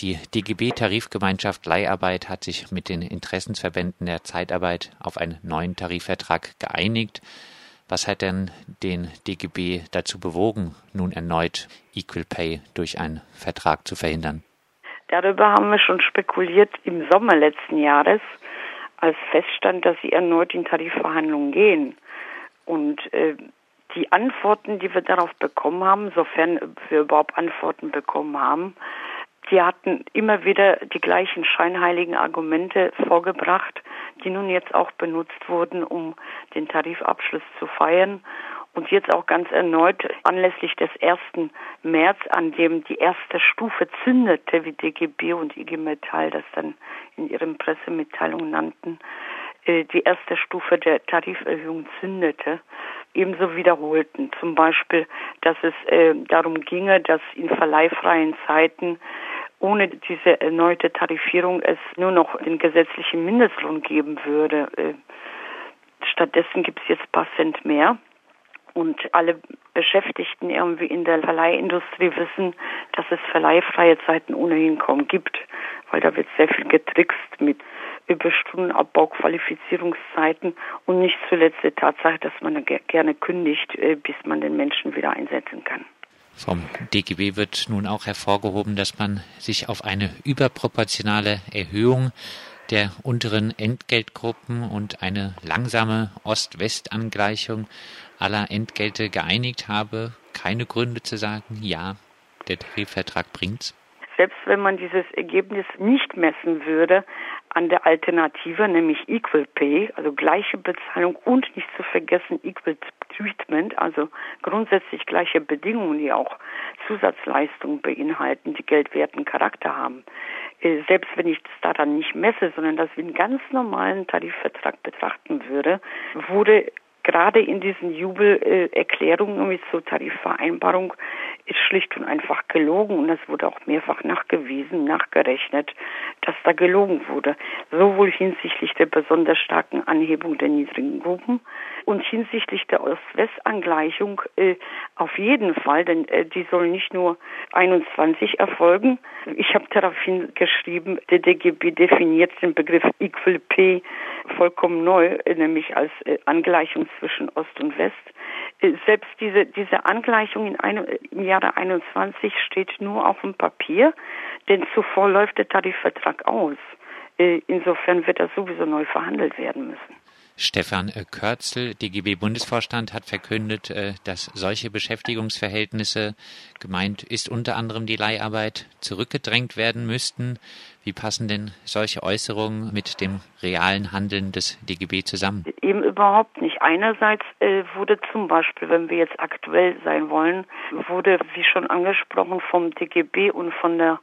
Die DGB-Tarifgemeinschaft Leiharbeit hat sich mit den Interessensverbänden der Zeitarbeit auf einen neuen Tarifvertrag geeinigt. Was hat denn den DGB dazu bewogen, nun erneut Equal Pay durch einen Vertrag zu verhindern? Darüber haben wir schon spekuliert im Sommer letzten Jahres, als feststand, dass sie erneut in Tarifverhandlungen gehen. Und äh, die Antworten, die wir darauf bekommen haben, sofern wir überhaupt Antworten bekommen haben, die hatten immer wieder die gleichen scheinheiligen Argumente vorgebracht, die nun jetzt auch benutzt wurden, um den Tarifabschluss zu feiern. Und jetzt auch ganz erneut anlässlich des 1. März, an dem die erste Stufe zündete, wie DGB und IG Metall das dann in ihren Pressemitteilungen nannten, äh, die erste Stufe der Tariferhöhung zündete, ebenso wiederholten. Zum Beispiel, dass es äh, darum ginge, dass in verleihfreien Zeiten ohne diese erneute Tarifierung es nur noch den gesetzlichen Mindestlohn geben würde. Äh, stattdessen gibt es jetzt paar Cent mehr. Und alle Beschäftigten irgendwie in der Verleihindustrie wissen, dass es verleihfreie Zeiten ohnehin kaum gibt, weil da wird sehr viel getrickst mit Überstundenabbau, Qualifizierungszeiten und nicht zuletzt die Tatsache, dass man gerne kündigt, äh, bis man den Menschen wieder einsetzen kann. Vom DGB wird nun auch hervorgehoben, dass man sich auf eine überproportionale Erhöhung der unteren Entgeltgruppen und eine langsame Ost-West-Angleichung aller Entgelte geeinigt habe. Keine Gründe zu sagen, ja, der Tarifvertrag bringt's. Selbst wenn man dieses Ergebnis nicht messen würde an der Alternative, nämlich Equal Pay, also gleiche Bezahlung und nicht zu vergessen Equal Treatment, also grundsätzlich gleiche Bedingungen, die auch Zusatzleistungen beinhalten, die geldwerten Charakter haben. Äh, selbst wenn ich das daran nicht messe, sondern das wie einen ganz normalen Tarifvertrag betrachten würde, wurde gerade in diesen Jubelerklärungen äh, zur Tarifvereinbarung ist schlicht und einfach gelogen und das wurde auch mehrfach nachgewiesen, nachgerechnet, dass da gelogen wurde. Sowohl hinsichtlich der besonders starken Anhebung der niedrigen Gruppen und hinsichtlich der Ost-West-Angleichung äh, auf jeden Fall, denn äh, die soll nicht nur 21 erfolgen. Ich habe daraufhin geschrieben, der DGB definiert den Begriff Equal Pay vollkommen neu, äh, nämlich als äh, Angleichung zwischen Ost und West. Äh, selbst diese, diese Angleichung in einem, im Jahre 21 steht nur auf dem Papier, denn zuvor läuft der Tarifvertrag aus. Insofern wird das sowieso neu verhandelt werden müssen. Stefan Körzel, DGB-Bundesvorstand, hat verkündet, dass solche Beschäftigungsverhältnisse, gemeint ist unter anderem die Leiharbeit, zurückgedrängt werden müssten. Wie passen denn solche Äußerungen mit dem realen Handeln des DGB zusammen? Eben überhaupt nicht. Einerseits äh, wurde zum Beispiel, wenn wir jetzt aktuell sein wollen, wurde, wie schon angesprochen, vom DGB und von der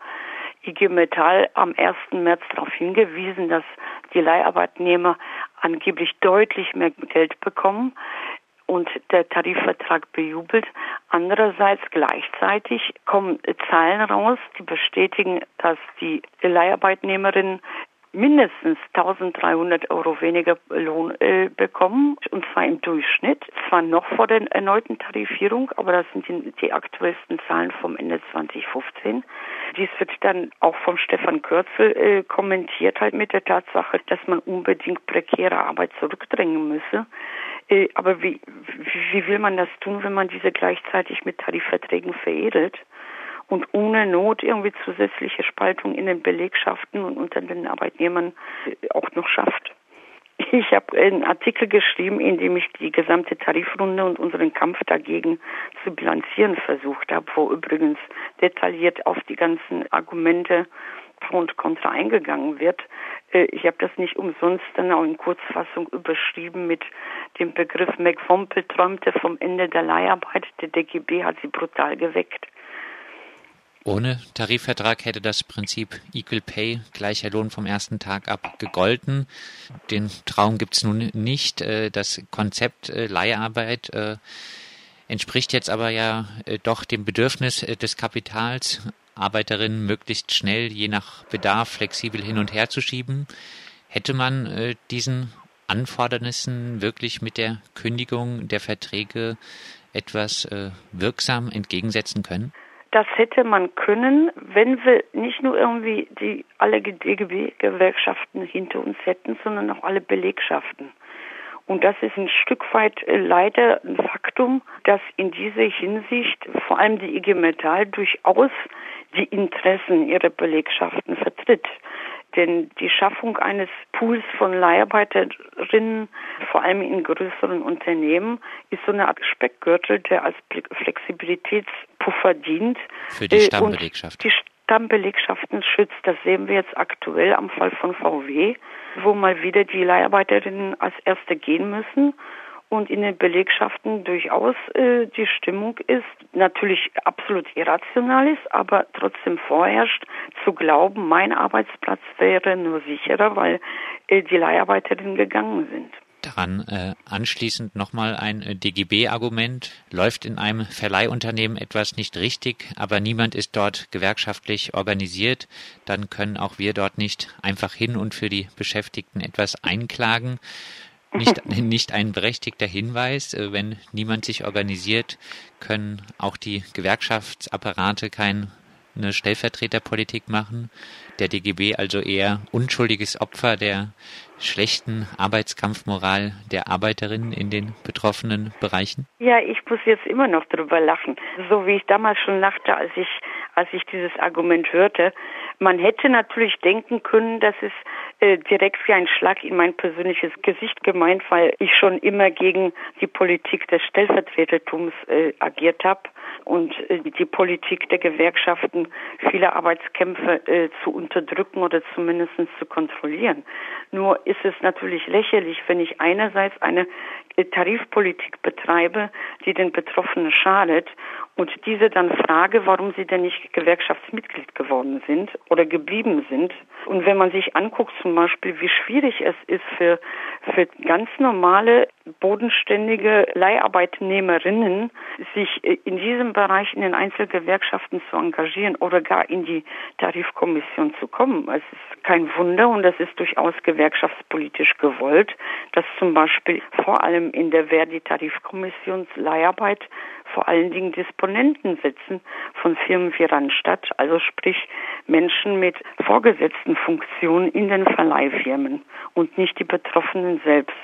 IG Metall am 1. März darauf hingewiesen, dass die Leiharbeitnehmer angeblich deutlich mehr Geld bekommen und der Tarifvertrag bejubelt. Andererseits gleichzeitig kommen Zahlen raus, die bestätigen, dass die Leiharbeitnehmerinnen mindestens 1300 Euro weniger Lohn äh, bekommen, und zwar im Durchschnitt. Zwar noch vor der erneuten Tarifierung, aber das sind die, die aktuellsten Zahlen vom Ende 2015. Dies wird dann auch vom Stefan Kürzel äh, kommentiert, halt mit der Tatsache, dass man unbedingt prekäre Arbeit zurückdrängen müsse. Äh, aber wie, wie will man das tun, wenn man diese gleichzeitig mit Tarifverträgen veredelt? Und ohne Not irgendwie zusätzliche Spaltung in den Belegschaften und unter den Arbeitnehmern äh, auch noch schafft. Ich habe einen Artikel geschrieben, in dem ich die gesamte Tarifrunde und unseren Kampf dagegen zu bilanzieren versucht habe, wo übrigens detailliert auf die ganzen Argumente Pro und Contra eingegangen wird. Äh, ich habe das nicht umsonst dann auch in Kurzfassung überschrieben mit dem Begriff McWompel träumte vom Ende der Leiharbeit. Der DGB hat sie brutal geweckt. Ohne Tarifvertrag hätte das Prinzip Equal Pay, gleicher Lohn vom ersten Tag ab, gegolten. Den Traum gibt's nun nicht. Äh, das Konzept äh, Leiharbeit entspricht jetzt aber ja doch dem Bedürfnis des Kapitals, Arbeiterinnen möglichst schnell, je nach Bedarf, flexibel hin und her zu schieben. Hätte man äh, diesen Anfordernissen wirklich mit der Kündigung der Verträge etwas äh, wirksam entgegensetzen können? Das hätte man können, wenn wir nicht nur irgendwie die alle DGB-Gewerkschaften hinter uns hätten, sondern auch alle Belegschaften. Und das ist ein Stück weit äh, leider ein Faktum, dass in dieser Hinsicht vor allem die IG Metall durchaus die Interessen ihrer Belegschaften vertritt. Denn die Schaffung eines Pools von Leiharbeiterinnen, vor allem in größeren Unternehmen, ist so eine Art Speckgürtel, der als Flexibilitätspuffer dient. Für die äh, Stammbelegschaft. Die Stammbelegschaften schützt. Das sehen wir jetzt aktuell am Fall von VW, wo mal wieder die Leiharbeiterinnen als Erste gehen müssen und in den Belegschaften durchaus äh, die Stimmung ist, natürlich absolut irrational ist, aber trotzdem vorherrscht, zu glauben, mein Arbeitsplatz wäre nur sicherer, weil äh, die Leiharbeiterinnen gegangen sind. Daran äh, anschließend nochmal ein äh, DGB-Argument. Läuft in einem Verleihunternehmen etwas nicht richtig, aber niemand ist dort gewerkschaftlich organisiert, dann können auch wir dort nicht einfach hin und für die Beschäftigten etwas einklagen nicht, nicht ein berechtigter Hinweis. Äh, wenn niemand sich organisiert, können auch die Gewerkschaftsapparate keine Stellvertreterpolitik machen. Der DGB also eher unschuldiges Opfer der schlechten Arbeitskampfmoral der Arbeiterinnen in den betroffenen Bereichen? Ja, ich muss jetzt immer noch drüber lachen. So wie ich damals schon lachte, als ich, als ich dieses Argument hörte. Man hätte natürlich denken können, dass es äh, direkt wie ein Schlag in mein persönliches Gesicht gemeint, weil ich schon immer gegen die Politik des Stellvertretertums äh, agiert habe und äh, die Politik der Gewerkschaften, viele Arbeitskämpfe äh, zu unterdrücken oder zumindest zu kontrollieren. Nur ist es natürlich lächerlich, wenn ich einerseits eine äh, Tarifpolitik betreibe, die den Betroffenen schadet und diese dann frage, warum sie denn nicht Gewerkschaftsmitglied geworden sind oder geblieben sind. Und wenn man sich anguckt zum Beispiel, wie schwierig es ist für, für ganz normale, bodenständige Leiharbeitnehmerinnen, sich in diesem Bereich in den Einzelgewerkschaften zu engagieren oder gar in die Tarifkommission zu kommen. Es ist kein Wunder und das ist durchaus gewerkschaftspolitisch gewollt, dass zum Beispiel vor allem in der Verdi-Tarifkommission Leiharbeit vor allen Dingen Disponenten sitzen von Firmen wie Randstadt, also sprich Menschen mit vorgesetzten Funktionen in den Verleihfirmen und nicht die Betroffenen selbst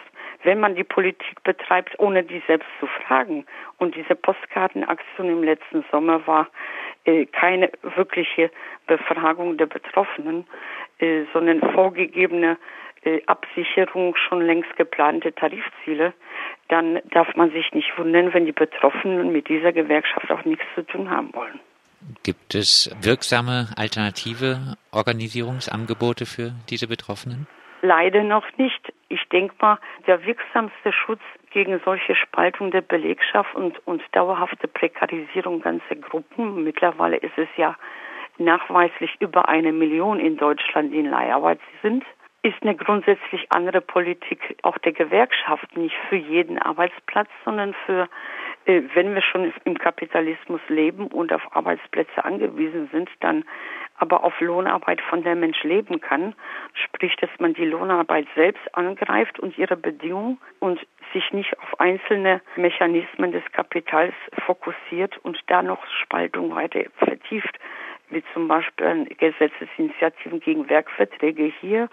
wenn man die Politik betreibt, ohne die selbst zu fragen. Und diese Postkartenaktion im letzten Sommer war äh, keine wirkliche Befragung der Betroffenen, äh, sondern vorgegebene äh, Absicherung schon längst geplante Tarifziele, dann darf man sich nicht wundern, wenn die Betroffenen mit dieser Gewerkschaft auch nichts zu tun haben wollen. Gibt es wirksame alternative Organisierungsangebote für diese Betroffenen? Leider noch nicht. Ich denke mal, der wirksamste Schutz gegen solche Spaltung der Belegschaft und, und dauerhafte Prekarisierung ganzer Gruppen, mittlerweile ist es ja nachweislich über eine Million in Deutschland, die in Leiharbeit sind, ist eine grundsätzlich andere Politik auch der Gewerkschaft, nicht für jeden Arbeitsplatz, sondern für, wenn wir schon im Kapitalismus leben und auf Arbeitsplätze angewiesen sind, dann aber auf Lohnarbeit, von der Mensch leben kann, sprich, dass man die Lohnarbeit selbst angreift und ihre Bedingungen und sich nicht auf einzelne Mechanismen des Kapitals fokussiert und da noch Spaltung weiter vertieft wie zum Beispiel Gesetzesinitiativen gegen Werkverträge hier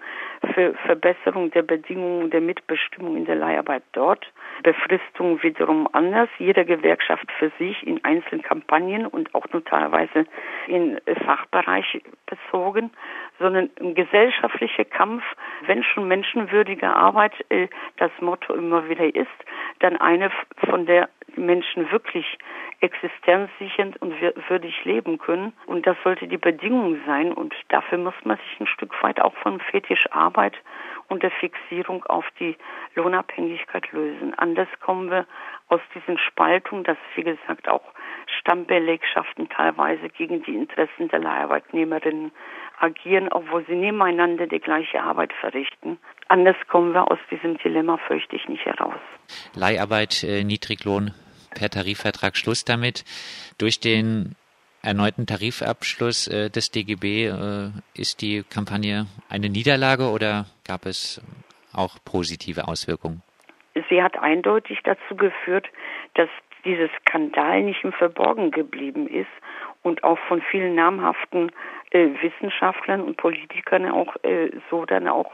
für Verbesserung der Bedingungen der Mitbestimmung in der Leiharbeit dort, Befristung wiederum anders, jede Gewerkschaft für sich in einzelnen Kampagnen und auch nur teilweise in Fachbereich bezogen, sondern ein gesellschaftlicher Kampf, wenn schon menschenwürdige Arbeit äh, das Motto immer wieder ist, dann eine, von der Menschen wirklich existenzsichernd und würdig leben können. Und das sollte die Bedingung sein. Und dafür muss man sich ein Stück weit auch von Fetischarbeit und der Fixierung auf die Lohnabhängigkeit lösen. Anders kommen wir aus diesen Spaltungen, dass, wie gesagt, auch Stammbelegschaften teilweise gegen die Interessen der Leiharbeitnehmerinnen agieren, obwohl sie nebeneinander die gleiche Arbeit verrichten. Anders kommen wir aus diesem Dilemma, fürchte ich, nicht heraus. Leiharbeit, äh, Niedriglohn per Tarifvertrag Schluss damit. Durch den erneuten Tarifabschluss äh, des DGB äh, ist die Kampagne eine Niederlage oder gab es auch positive Auswirkungen? Sie hat eindeutig dazu geführt, dass dieser Skandal nicht im Verborgen geblieben ist und auch von vielen namhaften äh, Wissenschaftlern und Politikern auch äh, so dann auch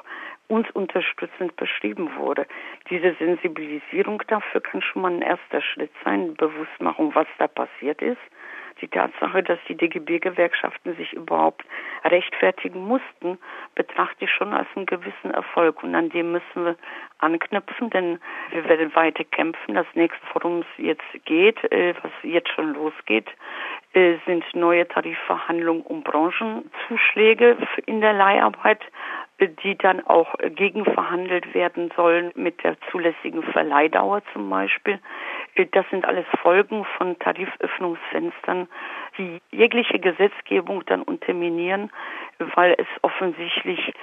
uns unterstützend beschrieben wurde. Diese Sensibilisierung dafür kann schon mal ein erster Schritt sein, Bewusstmachung, was da passiert ist. Die Tatsache, dass die DGB-Gewerkschaften sich überhaupt rechtfertigen mussten, betrachte ich schon als einen gewissen Erfolg. Und an dem müssen wir anknüpfen, denn wir werden weiter kämpfen. Das nächste, worum es jetzt geht, äh, was jetzt schon losgeht, äh, sind neue Tarifverhandlungen um Branchenzuschläge in der Leiharbeit die dann auch gegenverhandelt werden sollen mit der zulässigen Verleihdauer zum Beispiel. Das sind alles Folgen von Tariföffnungsfenstern, die jegliche Gesetzgebung dann unterminieren, weil es offensichtlich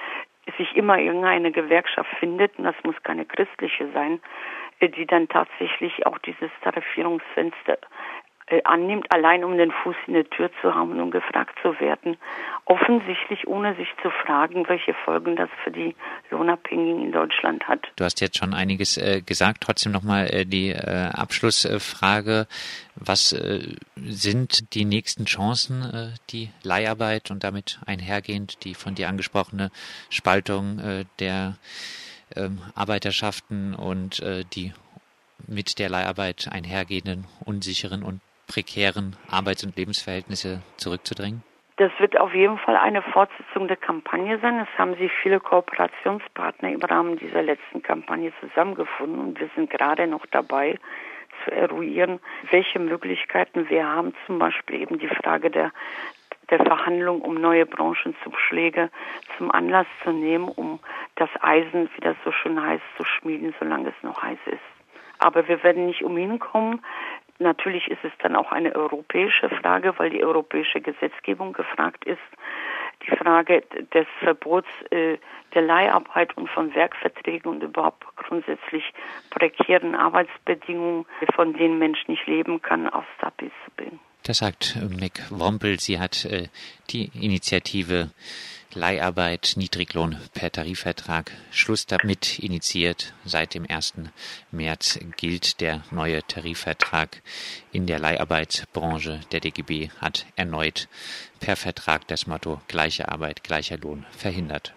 sich immer irgendeine Gewerkschaft findet, und das muss keine christliche sein, die dann tatsächlich auch dieses Tarifierungsfenster äh, annimmt, allein um den Fuß in der Tür zu haben und gefragt zu werden. Offensichtlich ohne sich zu fragen, welche Folgen das für die Lohnabhängigen in Deutschland hat. Du hast jetzt schon einiges äh, gesagt. Trotzdem nochmal äh, die äh, Abschlussfrage. Was äh, sind die nächsten Chancen, äh, die Leiharbeit und damit einhergehend die von dir angesprochene Spaltung der ähm, Arbeiterschaften und die mit der Leiharbeit einhergehenden unsicheren und prekären Arbeits- und Lebensverhältnisse zurückzudrängen? Das wird auf jeden Fall eine Fortsetzung der Kampagne sein. Es haben sich viele Kooperationspartner im Rahmen dieser letzten Kampagne zusammengefunden und wir sind gerade noch dabei zu eruieren, welche Möglichkeiten wir haben, zum Beispiel eben die Frage der der Verhandlung um neue Branchenzuschläge zum Anlass zu nehmen, um das Eisen, wie das so schön heißt, zu schmieden, solange es noch heiß ist. Aber wir werden nicht umhin kommen, Natürlich ist es dann auch eine europäische Frage, weil die europäische Gesetzgebung gefragt ist. Die Frage des Verbots äh, der Leiharbeit und von Werkverträgen und überhaupt grundsätzlich prekären Arbeitsbedingungen, von denen Mensch nicht leben kann, aufs Tapet zu bringen. Das sagt Mick Wompel. Sie hat äh, die Initiative Leiharbeit, Niedriglohn per Tarifvertrag, Schluss damit initiiert. Seit dem 1. März gilt der neue Tarifvertrag in der Leiharbeitsbranche. Der DGB hat erneut per Vertrag das Motto gleiche Arbeit, gleicher Lohn verhindert.